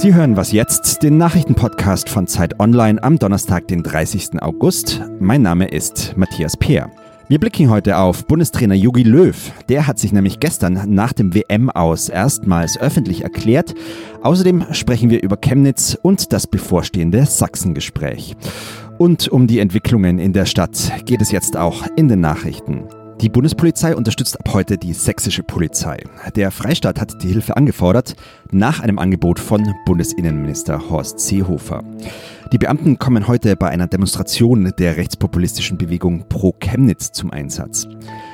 Sie hören was jetzt, den Nachrichtenpodcast von Zeit Online am Donnerstag, den 30. August. Mein Name ist Matthias Peer. Wir blicken heute auf Bundestrainer Jogi Löw. Der hat sich nämlich gestern nach dem WM aus erstmals öffentlich erklärt. Außerdem sprechen wir über Chemnitz und das bevorstehende Sachsengespräch. Und um die Entwicklungen in der Stadt geht es jetzt auch in den Nachrichten. Die Bundespolizei unterstützt ab heute die sächsische Polizei. Der Freistaat hat die Hilfe angefordert nach einem Angebot von Bundesinnenminister Horst Seehofer. Die Beamten kommen heute bei einer Demonstration der rechtspopulistischen Bewegung Pro Chemnitz zum Einsatz.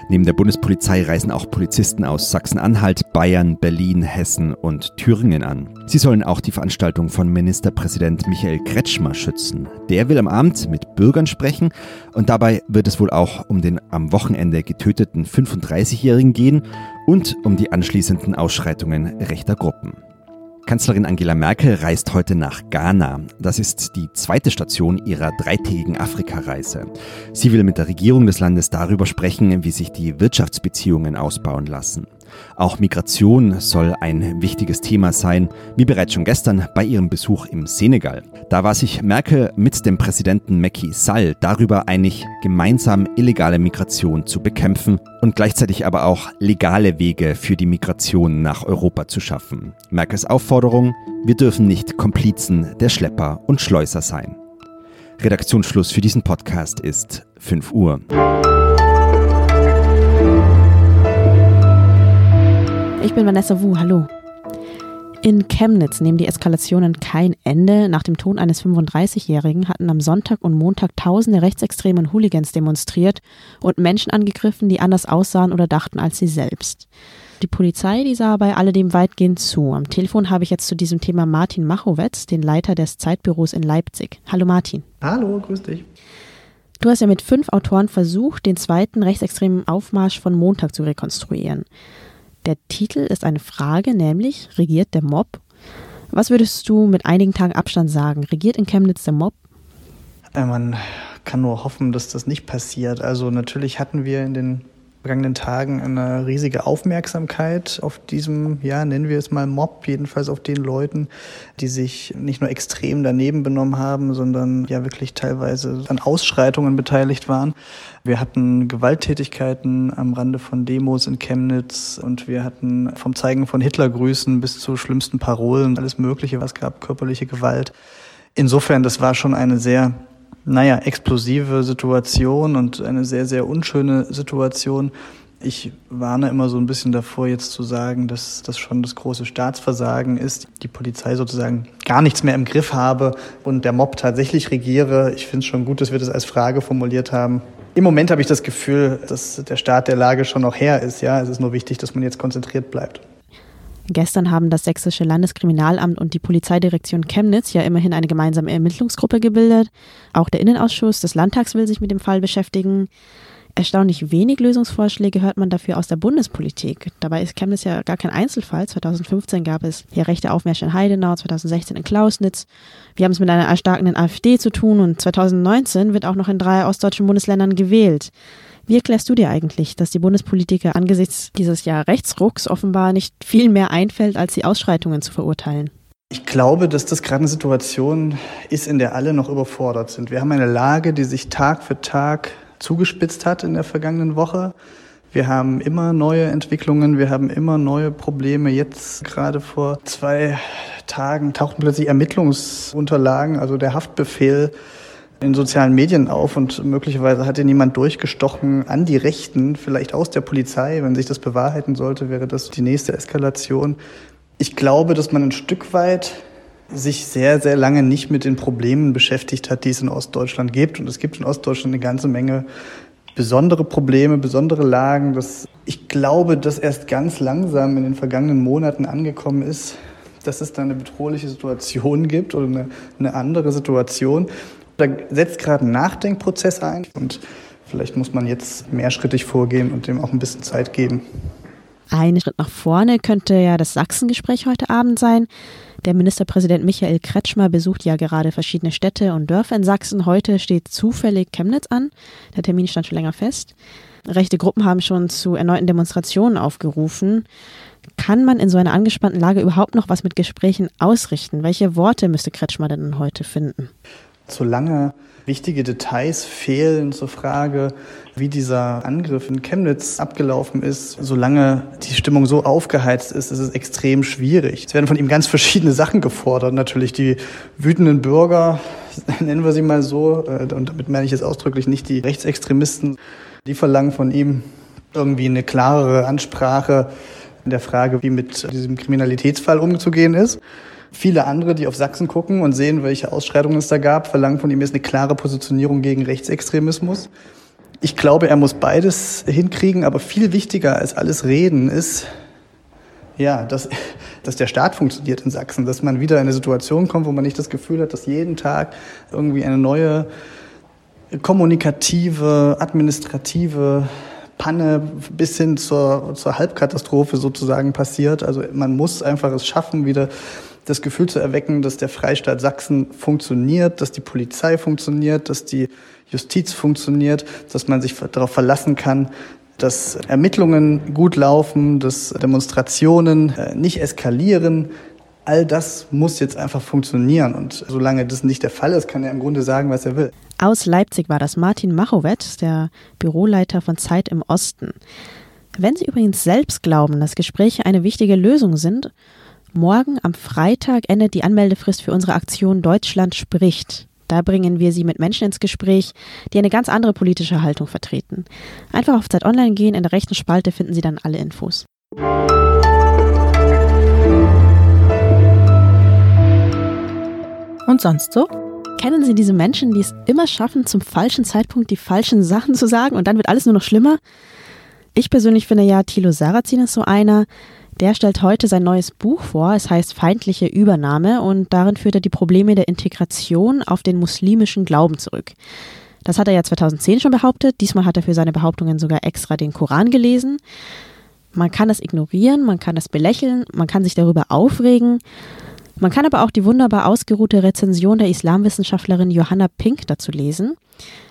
Neben der Bundespolizei reisen auch Polizisten aus Sachsen-Anhalt, Bayern, Berlin, Hessen und Thüringen an. Sie sollen auch die Veranstaltung von Ministerpräsident Michael Kretschmer schützen. Der will am Abend mit Bürgern sprechen und dabei wird es wohl auch um den am Wochenende getöteten 35-Jährigen gehen und um die anschließenden Ausschreitungen rechter Gruppen. Kanzlerin Angela Merkel reist heute nach Ghana. Das ist die zweite Station ihrer dreitägigen Afrikareise. Sie will mit der Regierung des Landes darüber sprechen, wie sich die Wirtschaftsbeziehungen ausbauen lassen. Auch Migration soll ein wichtiges Thema sein, wie bereits schon gestern bei ihrem Besuch im Senegal. Da war sich Merkel mit dem Präsidenten Macky Sall darüber einig, gemeinsam illegale Migration zu bekämpfen und gleichzeitig aber auch legale Wege für die Migration nach Europa zu schaffen. Merkels Aufforderung, wir dürfen nicht Komplizen der Schlepper und Schleuser sein. Redaktionsschluss für diesen Podcast ist 5 Uhr. Ich bin Vanessa Wu, hallo. In Chemnitz nehmen die Eskalationen kein Ende. Nach dem Tod eines 35-Jährigen hatten am Sonntag und Montag tausende Rechtsextreme und Hooligans demonstriert und Menschen angegriffen, die anders aussahen oder dachten als sie selbst. Die Polizei, die sah bei alledem weitgehend zu. Am Telefon habe ich jetzt zu diesem Thema Martin Machowetz, den Leiter des Zeitbüros in Leipzig. Hallo Martin. Hallo, grüß dich. Du hast ja mit fünf Autoren versucht, den zweiten rechtsextremen Aufmarsch von Montag zu rekonstruieren. Der Titel ist eine Frage, nämlich regiert der Mob? Was würdest du mit einigen Tagen Abstand sagen? Regiert in Chemnitz der Mob? Äh, man kann nur hoffen, dass das nicht passiert. Also natürlich hatten wir in den vergangenen Tagen eine riesige Aufmerksamkeit auf diesem, ja, nennen wir es mal Mob, jedenfalls auf den Leuten, die sich nicht nur extrem daneben benommen haben, sondern ja wirklich teilweise an Ausschreitungen beteiligt waren. Wir hatten Gewalttätigkeiten am Rande von Demos in Chemnitz und wir hatten vom Zeigen von Hitlergrüßen bis zu schlimmsten Parolen alles Mögliche, was gab, körperliche Gewalt. Insofern, das war schon eine sehr naja, explosive Situation und eine sehr, sehr unschöne Situation. Ich warne immer so ein bisschen davor, jetzt zu sagen, dass das schon das große Staatsversagen ist, die Polizei sozusagen gar nichts mehr im Griff habe und der Mob tatsächlich regiere. Ich finde es schon gut, dass wir das als Frage formuliert haben. Im Moment habe ich das Gefühl, dass der Staat der Lage schon noch her ist. Ja, es ist nur wichtig, dass man jetzt konzentriert bleibt. Gestern haben das Sächsische Landeskriminalamt und die Polizeidirektion Chemnitz ja immerhin eine gemeinsame Ermittlungsgruppe gebildet. Auch der Innenausschuss des Landtags will sich mit dem Fall beschäftigen. Erstaunlich wenig Lösungsvorschläge hört man dafür aus der Bundespolitik. Dabei ist Chemnitz ja gar kein Einzelfall. 2015 gab es hier rechte Aufmärsche in Heidenau, 2016 in Klausnitz. Wir haben es mit einer erstarkenden AfD zu tun und 2019 wird auch noch in drei ostdeutschen Bundesländern gewählt. Wie erklärst du dir eigentlich, dass die Bundespolitiker angesichts dieses Jahr Rechtsrucks offenbar nicht viel mehr einfällt, als die Ausschreitungen zu verurteilen? Ich glaube, dass das gerade eine Situation ist, in der alle noch überfordert sind. Wir haben eine Lage, die sich Tag für Tag zugespitzt hat in der vergangenen Woche. Wir haben immer neue Entwicklungen, wir haben immer neue Probleme. Jetzt gerade vor zwei Tagen tauchten plötzlich Ermittlungsunterlagen, also der Haftbefehl in sozialen Medien auf und möglicherweise hat ihn jemand durchgestochen an die Rechten, vielleicht aus der Polizei. Wenn sich das bewahrheiten sollte, wäre das die nächste Eskalation. Ich glaube, dass man ein Stück weit sich sehr, sehr lange nicht mit den Problemen beschäftigt hat, die es in Ostdeutschland gibt. Und es gibt in Ostdeutschland eine ganze Menge besondere Probleme, besondere Lagen. Das, ich glaube, dass erst ganz langsam in den vergangenen Monaten angekommen ist, dass es da eine bedrohliche Situation gibt oder eine, eine andere Situation. Da setzt gerade ein Nachdenkprozess ein und vielleicht muss man jetzt mehrschrittig vorgehen und dem auch ein bisschen Zeit geben. Ein Schritt nach vorne könnte ja das Sachsengespräch heute Abend sein. Der Ministerpräsident Michael Kretschmer besucht ja gerade verschiedene Städte und Dörfer in Sachsen. Heute steht zufällig Chemnitz an. Der Termin stand schon länger fest. Rechte Gruppen haben schon zu erneuten Demonstrationen aufgerufen. Kann man in so einer angespannten Lage überhaupt noch was mit Gesprächen ausrichten? Welche Worte müsste Kretschmer denn heute finden? Solange wichtige Details fehlen zur Frage, wie dieser Angriff in Chemnitz abgelaufen ist, solange die Stimmung so aufgeheizt ist, ist es extrem schwierig. Es werden von ihm ganz verschiedene Sachen gefordert. Natürlich die wütenden Bürger, nennen wir sie mal so, äh, und damit meine ich jetzt ausdrücklich nicht die Rechtsextremisten, die verlangen von ihm irgendwie eine klarere Ansprache in der Frage, wie mit diesem Kriminalitätsfall umzugehen ist. Viele andere, die auf Sachsen gucken und sehen, welche Ausschreitungen es da gab, verlangen von ihm jetzt eine klare Positionierung gegen Rechtsextremismus. Ich glaube, er muss beides hinkriegen, aber viel wichtiger als alles Reden ist, ja, dass, dass der Staat funktioniert in Sachsen, dass man wieder in eine Situation kommt, wo man nicht das Gefühl hat, dass jeden Tag irgendwie eine neue kommunikative, administrative Panne bis hin zur, zur Halbkatastrophe sozusagen passiert. Also man muss einfach es schaffen, wieder das Gefühl zu erwecken, dass der Freistaat Sachsen funktioniert, dass die Polizei funktioniert, dass die Justiz funktioniert, dass man sich darauf verlassen kann, dass Ermittlungen gut laufen, dass Demonstrationen äh, nicht eskalieren. All das muss jetzt einfach funktionieren. Und solange das nicht der Fall ist, kann er im Grunde sagen, was er will. Aus Leipzig war das Martin Machowetz, der Büroleiter von Zeit im Osten. Wenn Sie übrigens selbst glauben, dass Gespräche eine wichtige Lösung sind, morgen am Freitag endet die Anmeldefrist für unsere Aktion Deutschland spricht. Da bringen wir Sie mit Menschen ins Gespräch, die eine ganz andere politische Haltung vertreten. Einfach auf Zeit Online gehen, in der rechten Spalte finden Sie dann alle Infos. Und sonst so? Kennen Sie diese Menschen, die es immer schaffen, zum falschen Zeitpunkt die falschen Sachen zu sagen und dann wird alles nur noch schlimmer? Ich persönlich finde ja, Thilo Sarrazin ist so einer. Der stellt heute sein neues Buch vor. Es heißt Feindliche Übernahme und darin führt er die Probleme der Integration auf den muslimischen Glauben zurück. Das hat er ja 2010 schon behauptet. Diesmal hat er für seine Behauptungen sogar extra den Koran gelesen. Man kann das ignorieren, man kann das belächeln, man kann sich darüber aufregen. Man kann aber auch die wunderbar ausgeruhte Rezension der Islamwissenschaftlerin Johanna Pink dazu lesen.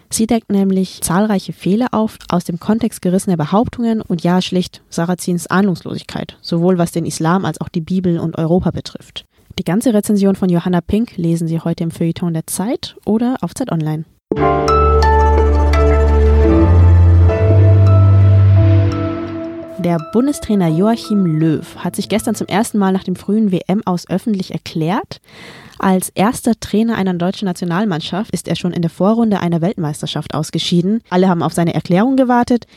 Sie deckt nämlich zahlreiche Fehler auf, aus dem Kontext gerissene Behauptungen und ja schlicht Sarazins Ahnungslosigkeit, sowohl was den Islam als auch die Bibel und Europa betrifft. Die ganze Rezension von Johanna Pink lesen Sie heute im Feuilleton der Zeit oder auf Zeit Online. Der Bundestrainer Joachim Löw hat sich gestern zum ersten Mal nach dem frühen WM aus öffentlich erklärt. Als erster Trainer einer deutschen Nationalmannschaft ist er schon in der Vorrunde einer Weltmeisterschaft ausgeschieden. Alle haben auf seine Erklärung gewartet.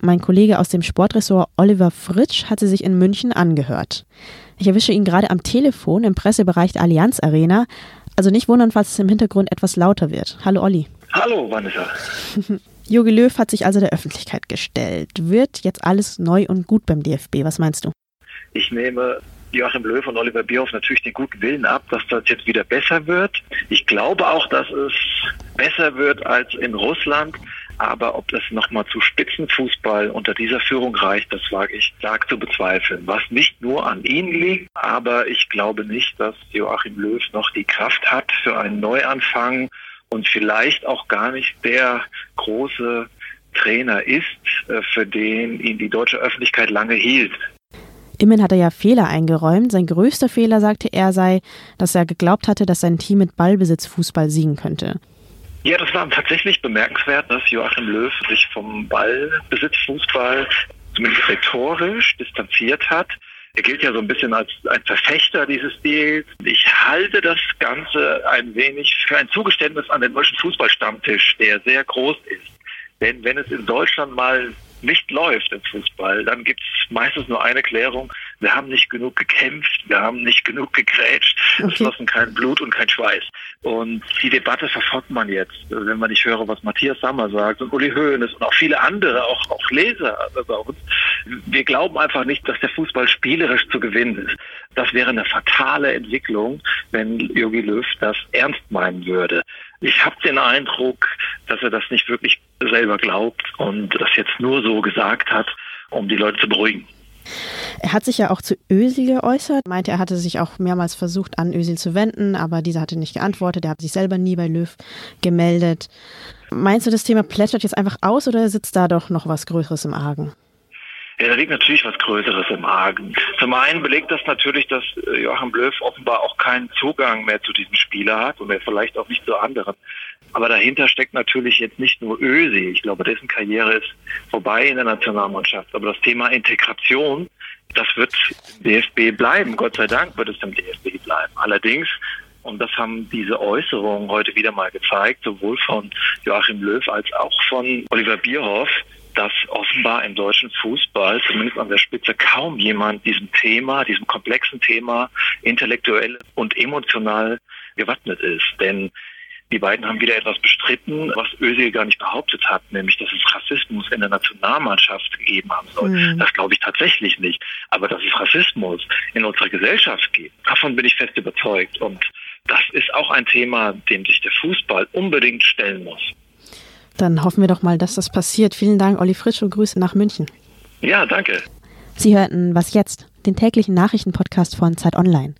Mein Kollege aus dem Sportressort Oliver Fritsch hat sie sich in München angehört. Ich erwische ihn gerade am Telefon im Pressebereich der Allianz Arena. Also nicht wundern, falls es im Hintergrund etwas lauter wird. Hallo Olli. Hallo Vanessa. Jogi Löw hat sich also der Öffentlichkeit gestellt. Wird jetzt alles neu und gut beim DFB? Was meinst du? Ich nehme Joachim Löw und Oliver Bierhoff natürlich den guten Willen ab, dass das jetzt wieder besser wird. Ich glaube auch, dass es besser wird als in Russland. Aber ob das nochmal zu Spitzenfußball unter dieser Führung reicht, das wage ich stark zu bezweifeln. Was nicht nur an ihnen liegt, aber ich glaube nicht, dass Joachim Löw noch die Kraft hat für einen Neuanfang und vielleicht auch gar nicht der große Trainer ist, äh, für den ihn die deutsche Öffentlichkeit lange hielt. Immerhin hat er ja Fehler eingeräumt. Sein größter Fehler, sagte er, sei, dass er geglaubt hatte, dass sein Team mit Ballbesitz Fußball siegen könnte. Ja, das war tatsächlich bemerkenswert, dass Joachim Löw sich vom Ballbesitz Fußball zumindest rhetorisch distanziert hat. Er gilt ja so ein bisschen als ein Verfechter dieses Stils. Ich halte das Ganze ein wenig für ein Zugeständnis an den deutschen Fußballstammtisch, der sehr groß ist. Denn wenn es in Deutschland mal nicht läuft im Fußball, dann gibt es meistens nur eine Klärung. Wir haben nicht genug gekämpft, wir haben nicht genug gegrätscht, okay. es flossen kein Blut und kein Schweiß. Und die Debatte verfolgt man jetzt. Also wenn man nicht höre, was Matthias Sammer sagt und Uli Hoeneß und auch viele andere, auch, auch Leser bei uns. Wir glauben einfach nicht, dass der Fußball spielerisch zu gewinnen ist. Das wäre eine fatale Entwicklung, wenn Jogi Löw das ernst meinen würde. Ich habe den Eindruck, dass er das nicht wirklich selber glaubt und das jetzt nur so gesagt hat, um die Leute zu beruhigen. Er hat sich ja auch zu Özil geäußert, meinte, er hatte sich auch mehrmals versucht, an Özil zu wenden, aber dieser hatte nicht geantwortet. Er hat sich selber nie bei Löw gemeldet. Meinst du, das Thema plätschert jetzt einfach aus oder sitzt da doch noch was Größeres im Argen? Ja, da liegt natürlich was Größeres im Argen. Zum einen belegt das natürlich, dass äh, Joachim Löw offenbar auch keinen Zugang mehr zu diesem Spieler hat und er vielleicht auch nicht zu anderen. Aber dahinter steckt natürlich jetzt nicht nur Ösi. Ich glaube, dessen Karriere ist vorbei in der Nationalmannschaft. Aber das Thema Integration, das wird DFB bleiben. Gott sei Dank wird es im DFB bleiben. Allerdings und das haben diese Äußerungen heute wieder mal gezeigt, sowohl von Joachim Löw als auch von Oliver Bierhoff, dass offenbar im deutschen Fußball, zumindest an der Spitze, kaum jemand diesem Thema, diesem komplexen Thema intellektuell und emotional gewappnet ist. Denn die beiden haben wieder etwas bestritten, was Özil gar nicht behauptet hat, nämlich, dass es Rassismus in der Nationalmannschaft gegeben haben soll. Mhm. Das glaube ich tatsächlich nicht. Aber dass es Rassismus in unserer Gesellschaft gibt, davon bin ich fest überzeugt. Und das ist auch ein Thema, dem sich der Fußball unbedingt stellen muss. Dann hoffen wir doch mal, dass das passiert. Vielen Dank, Olli Fritsch, und Grüße nach München. Ja, danke. Sie hörten Was jetzt? Den täglichen Nachrichtenpodcast von Zeit Online.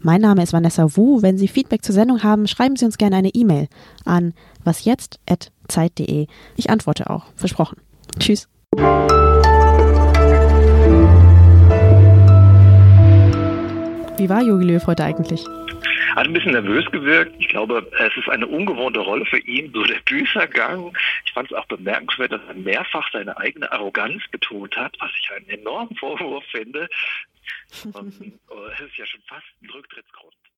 Mein Name ist Vanessa Wu. Wenn Sie Feedback zur Sendung haben, schreiben Sie uns gerne eine E-Mail an wasjetzt.zeit.de. Ich antworte auch. Versprochen. Tschüss. Wie war Jogi Löw heute eigentlich? Hat ein bisschen nervös gewirkt. Ich glaube, es ist eine ungewohnte Rolle für ihn, so der Büßergang. Ich fand es auch bemerkenswert, dass er mehrfach seine eigene Arroganz betont hat, was ich einen enormen Vorwurf finde. Und, oh, es ist ja schon fast ein Rücktrittsgrund.